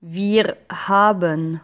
Wir haben